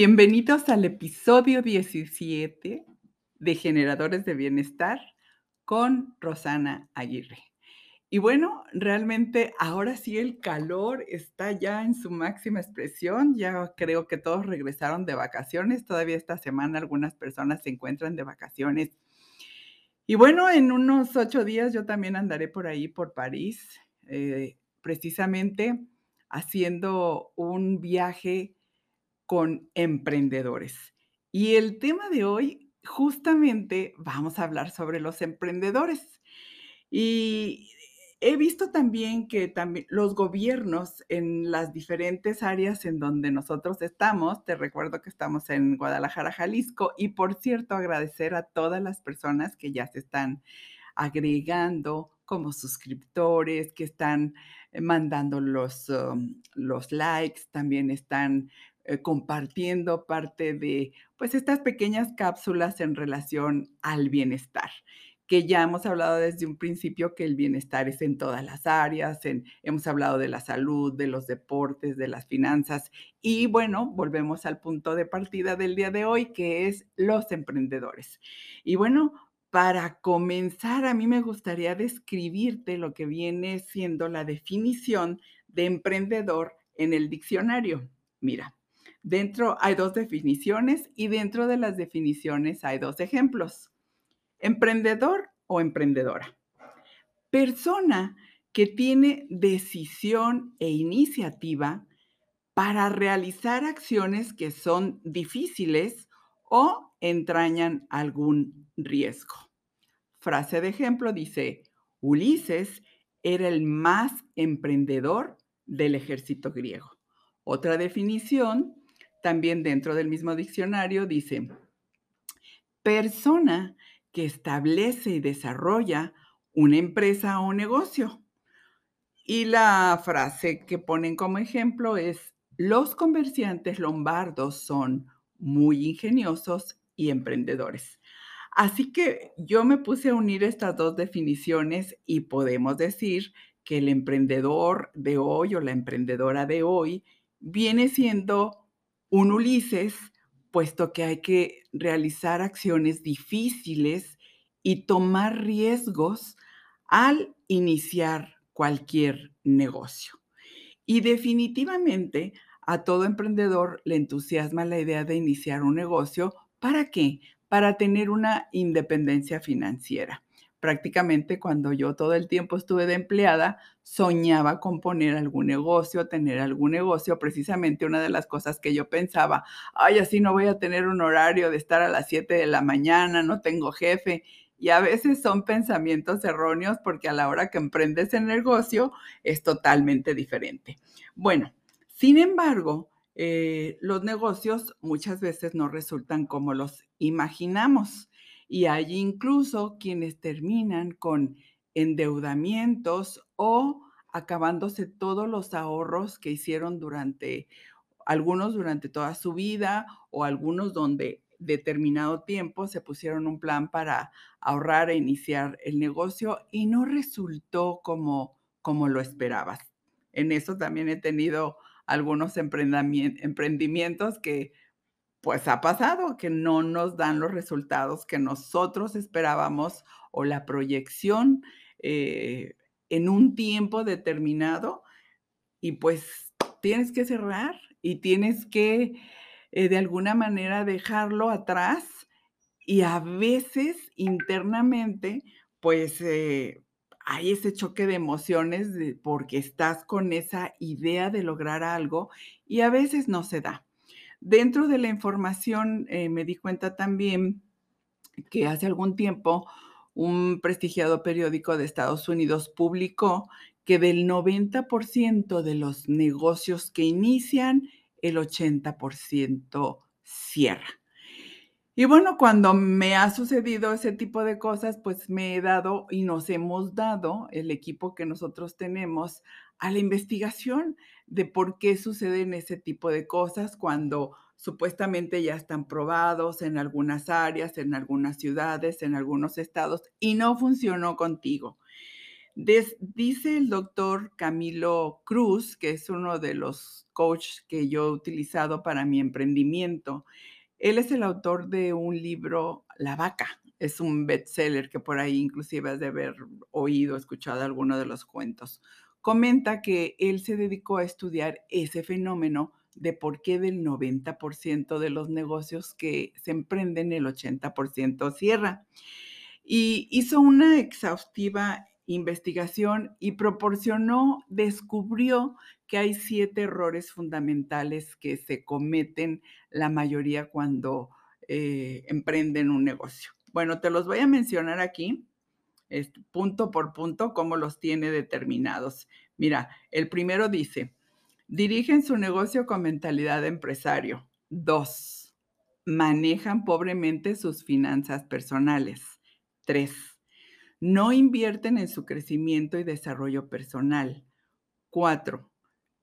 Bienvenidos al episodio 17 de Generadores de Bienestar con Rosana Aguirre. Y bueno, realmente ahora sí el calor está ya en su máxima expresión. Ya creo que todos regresaron de vacaciones. Todavía esta semana algunas personas se encuentran de vacaciones. Y bueno, en unos ocho días yo también andaré por ahí, por París, eh, precisamente haciendo un viaje con emprendedores. Y el tema de hoy, justamente vamos a hablar sobre los emprendedores. Y he visto también que también los gobiernos en las diferentes áreas en donde nosotros estamos, te recuerdo que estamos en Guadalajara, Jalisco, y por cierto, agradecer a todas las personas que ya se están agregando como suscriptores, que están eh, mandando los, um, los likes, también están eh, compartiendo parte de pues estas pequeñas cápsulas en relación al bienestar que ya hemos hablado desde un principio que el bienestar es en todas las áreas, hemos hablado de la salud, de los deportes, de las finanzas y bueno, volvemos al punto de partida del día de hoy que es los emprendedores. Y bueno, para comenzar, a mí me gustaría describirte lo que viene siendo la definición de emprendedor en el diccionario. Mira, Dentro hay dos definiciones y dentro de las definiciones hay dos ejemplos. Emprendedor o emprendedora. Persona que tiene decisión e iniciativa para realizar acciones que son difíciles o entrañan algún riesgo. Frase de ejemplo dice, Ulises era el más emprendedor del ejército griego. Otra definición también dentro del mismo diccionario dice, persona que establece y desarrolla una empresa o negocio. Y la frase que ponen como ejemplo es, los comerciantes lombardos son muy ingeniosos y emprendedores. Así que yo me puse a unir estas dos definiciones y podemos decir que el emprendedor de hoy o la emprendedora de hoy viene siendo un Ulises, puesto que hay que realizar acciones difíciles y tomar riesgos al iniciar cualquier negocio. Y definitivamente a todo emprendedor le entusiasma la idea de iniciar un negocio. ¿Para qué? Para tener una independencia financiera prácticamente cuando yo todo el tiempo estuve de empleada, soñaba con poner algún negocio, tener algún negocio. Precisamente una de las cosas que yo pensaba, ay, así no voy a tener un horario de estar a las 7 de la mañana, no tengo jefe. Y a veces son pensamientos erróneos porque a la hora que emprendes el negocio es totalmente diferente. Bueno, sin embargo, eh, los negocios muchas veces no resultan como los imaginamos y hay incluso quienes terminan con endeudamientos o acabándose todos los ahorros que hicieron durante, algunos durante toda su vida o algunos donde determinado tiempo se pusieron un plan para ahorrar e iniciar el negocio y no resultó como, como lo esperabas. En eso también he tenido algunos emprendimientos que pues ha pasado que no nos dan los resultados que nosotros esperábamos o la proyección eh, en un tiempo determinado y pues tienes que cerrar y tienes que eh, de alguna manera dejarlo atrás y a veces internamente pues eh, hay ese choque de emociones porque estás con esa idea de lograr algo y a veces no se da. Dentro de la información eh, me di cuenta también que hace algún tiempo un prestigiado periódico de Estados Unidos publicó que del 90% de los negocios que inician, el 80% cierra. Y bueno, cuando me ha sucedido ese tipo de cosas, pues me he dado y nos hemos dado, el equipo que nosotros tenemos, a la investigación de por qué suceden ese tipo de cosas cuando supuestamente ya están probados en algunas áreas, en algunas ciudades, en algunos estados y no funcionó contigo. dice el doctor Camilo Cruz, que es uno de los coaches que yo he utilizado para mi emprendimiento. Él es el autor de un libro, La vaca. Es un bestseller que por ahí inclusive has de haber oído, escuchado alguno de los cuentos. Comenta que él se dedicó a estudiar ese fenómeno de por qué del 90% de los negocios que se emprenden el 80% cierra. Y hizo una exhaustiva investigación y proporcionó, descubrió que hay siete errores fundamentales que se cometen la mayoría cuando eh, emprenden un negocio. Bueno, te los voy a mencionar aquí, punto por punto, cómo los tiene determinados. Mira, el primero dice, dirigen su negocio con mentalidad de empresario. Dos, manejan pobremente sus finanzas personales. Tres, no invierten en su crecimiento y desarrollo personal. Cuatro,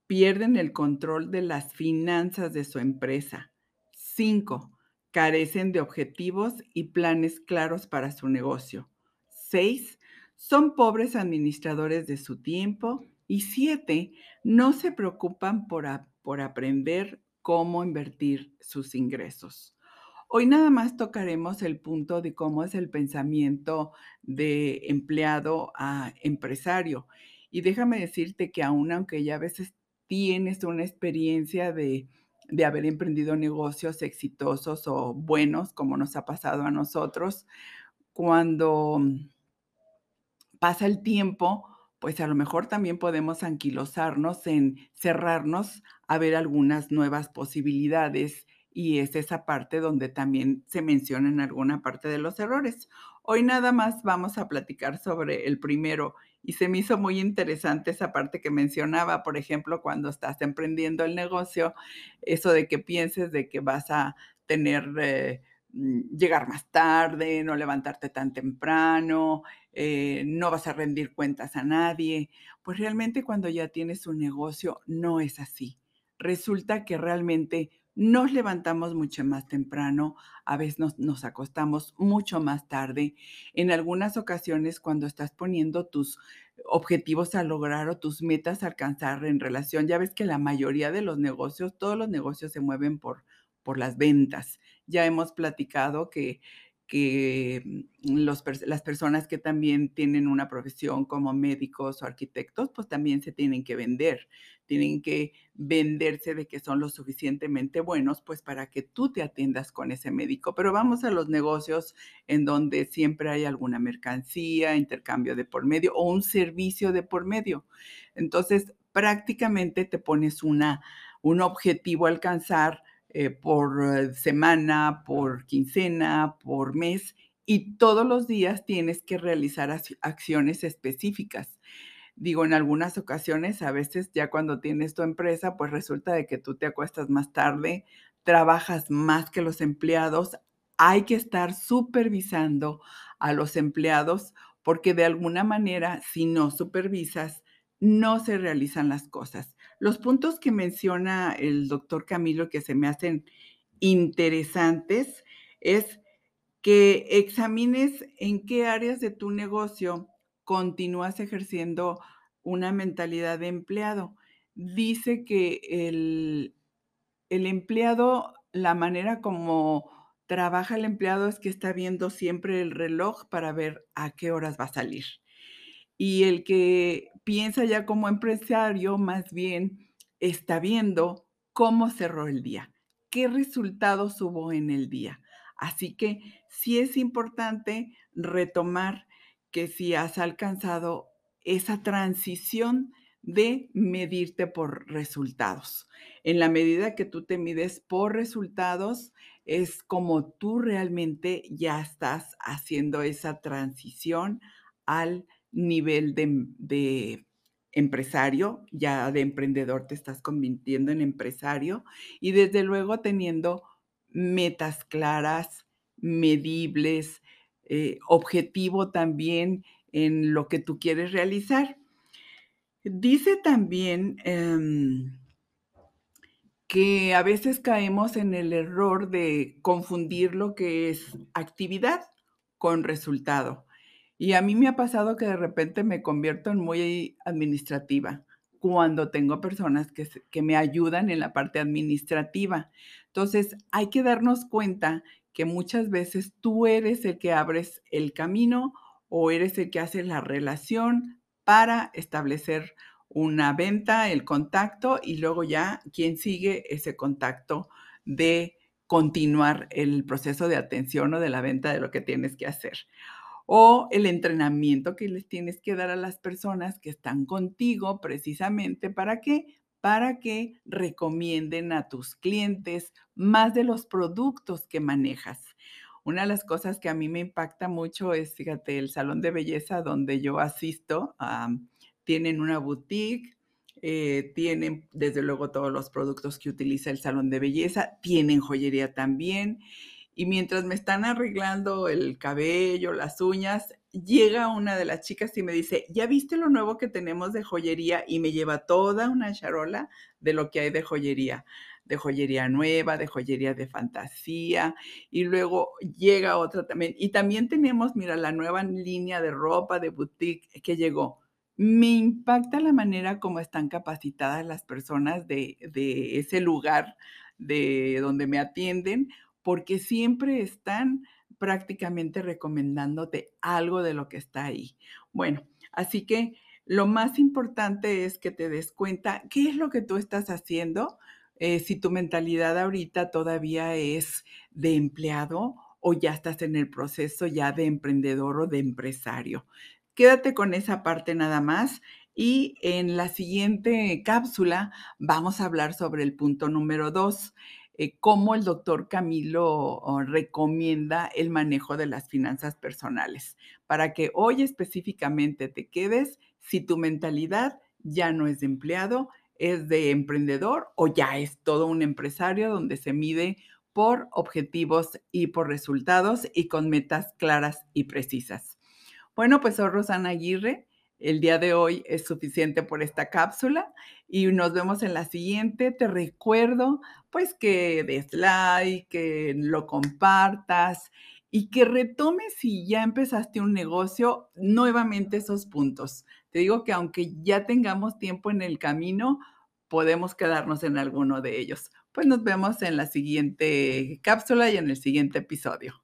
pierden el control de las finanzas de su empresa. Cinco, carecen de objetivos y planes claros para su negocio. Seis, son pobres administradores de su tiempo. Y siete, no se preocupan por, por aprender cómo invertir sus ingresos. Hoy nada más tocaremos el punto de cómo es el pensamiento de empleado a empresario. Y déjame decirte que aún aunque ya a veces tienes una experiencia de, de haber emprendido negocios exitosos o buenos, como nos ha pasado a nosotros, cuando pasa el tiempo, pues a lo mejor también podemos anquilosarnos en cerrarnos a ver algunas nuevas posibilidades y es esa parte donde también se mencionan alguna parte de los errores. Hoy nada más vamos a platicar sobre el primero y se me hizo muy interesante esa parte que mencionaba, por ejemplo, cuando estás emprendiendo el negocio, eso de que pienses de que vas a tener, eh, mm, llegar más tarde, no levantarte tan temprano, eh, no vas a rendir cuentas a nadie. Pues realmente cuando ya tienes un negocio no es así. Resulta que realmente nos levantamos mucho más temprano, a veces nos, acostamos mucho más tarde. En algunas ocasiones, cuando estás poniendo tus objetivos a lograr o tus metas a alcanzar en relación, ya ves que la mayoría de los negocios, todos los negocios se mueven por, por las ventas. Ya hemos platicado que que mm, las personas que también tienen una profesión como médicos o arquitectos, pues también se tienen que vender, tienen que venderse de que son lo suficientemente buenos, pues para que tú te atiendas con ese médico. Pero vamos a los negocios en donde siempre hay alguna mercancía, intercambio de por medio o un servicio de por medio. Entonces, prácticamente te pones una, un objetivo a alcanzar eh, por eh, semana, por quincena, por mes, y todos los días tienes que realizar acciones específicas. Digo, en algunas ocasiones, a veces ya cuando tienes tu empresa, pues resulta de que tú te acuestas más tarde, trabajas más que los empleados, hay que estar supervisando a los empleados porque de alguna manera, si no supervisas, no se realizan las cosas. Los puntos que menciona el doctor Camilo que se me hacen interesantes es que examines en qué áreas de tu negocio continúas ejerciendo una mentalidad de empleado. Dice que el, el empleado, la manera como trabaja el empleado es que está viendo siempre el reloj para ver a qué horas va a salir. Y el que piensa ya como empresario, más bien está viendo cómo cerró el día, qué resultados hubo en el día. Así que sí es importante retomar que si has alcanzado esa transición de medirte por resultados. En la medida que tú te mides por resultados, es como tú realmente ya estás haciendo esa transición al nivel de, empresario, ya de emprendedor te estás convirtiendo en empresario y desde luego teniendo metas claras, medibles, eh, objetivo también en lo que tú quieres realizar. Dice también em, que a veces caemos en el error de confundir lo que es actividad con resultado. Y a mí me ha pasado que de repente me convierto en muy administrativa, cuando tengo personas que que me ayudan en la parte administrativa. Entonces, hay que darnos cuenta que muchas veces tú eres el que abres el camino o eres el que hace la relación para establecer una venta, el contacto y luego ya quien sigue ese contacto de continuar el proceso de atención o de la venta de lo que tienes que hacer. O el entrenamiento que les tienes que dar a las personas que están contigo precisamente, ¿para qué? Para que recomienden a tus clientes más de los productos que manejas. Una de las cosas que a mí me impacta mucho es, fíjate, el salón de belleza donde yo asisto, tienen una boutique, eh, tienen desde luego todos los productos que utiliza el salón de belleza, tienen joyería también. Y mientras me están arreglando el cabello, las uñas, llega una de las chicas y me dice: "¿Ya viste lo nuevo que tenemos de joyería?". Y me lleva toda una charola de lo que hay de joyería, de joyería nueva, de joyería de fantasía, y luego llega otra también. Y también tenemos, mira, la nueva línea de ropa de boutique que llegó. Me impacta la manera como están capacitadas las personas de de ese lugar de donde me atienden, porque siempre están prácticamente recomendándote algo de lo que está ahí. Bueno, así que lo más importante es que te des cuenta qué es lo que tú estás haciendo, eh, si tu mentalidad ahorita todavía es de empleado o ya estás en el proceso ya de emprendedor o de empresario. Quédate con esa parte nada más y en la siguiente cápsula vamos a hablar sobre el punto número 2, eh, cómo el doctor Camilo oh, recomienda el manejo de las finanzas personales, para que hoy específicamente te quedes si tu mentalidad ya no es de empleado, es de emprendedor o ya es todo un empresario donde se mide por objetivos y por resultados y con metas claras y precisas. Bueno, pues soy Rosana Aguirre. El día de hoy es suficiente por esta cápsula y nos vemos en la siguiente. Te recuerdo, pues, que des like, que lo compartas y que retomes si ya empezaste un negocio, nuevamente esos puntos. Te digo que aunque ya tengamos tiempo en el camino, podemos quedarnos en alguno de ellos. Pues nos vemos en la siguiente cápsula y en el siguiente episodio.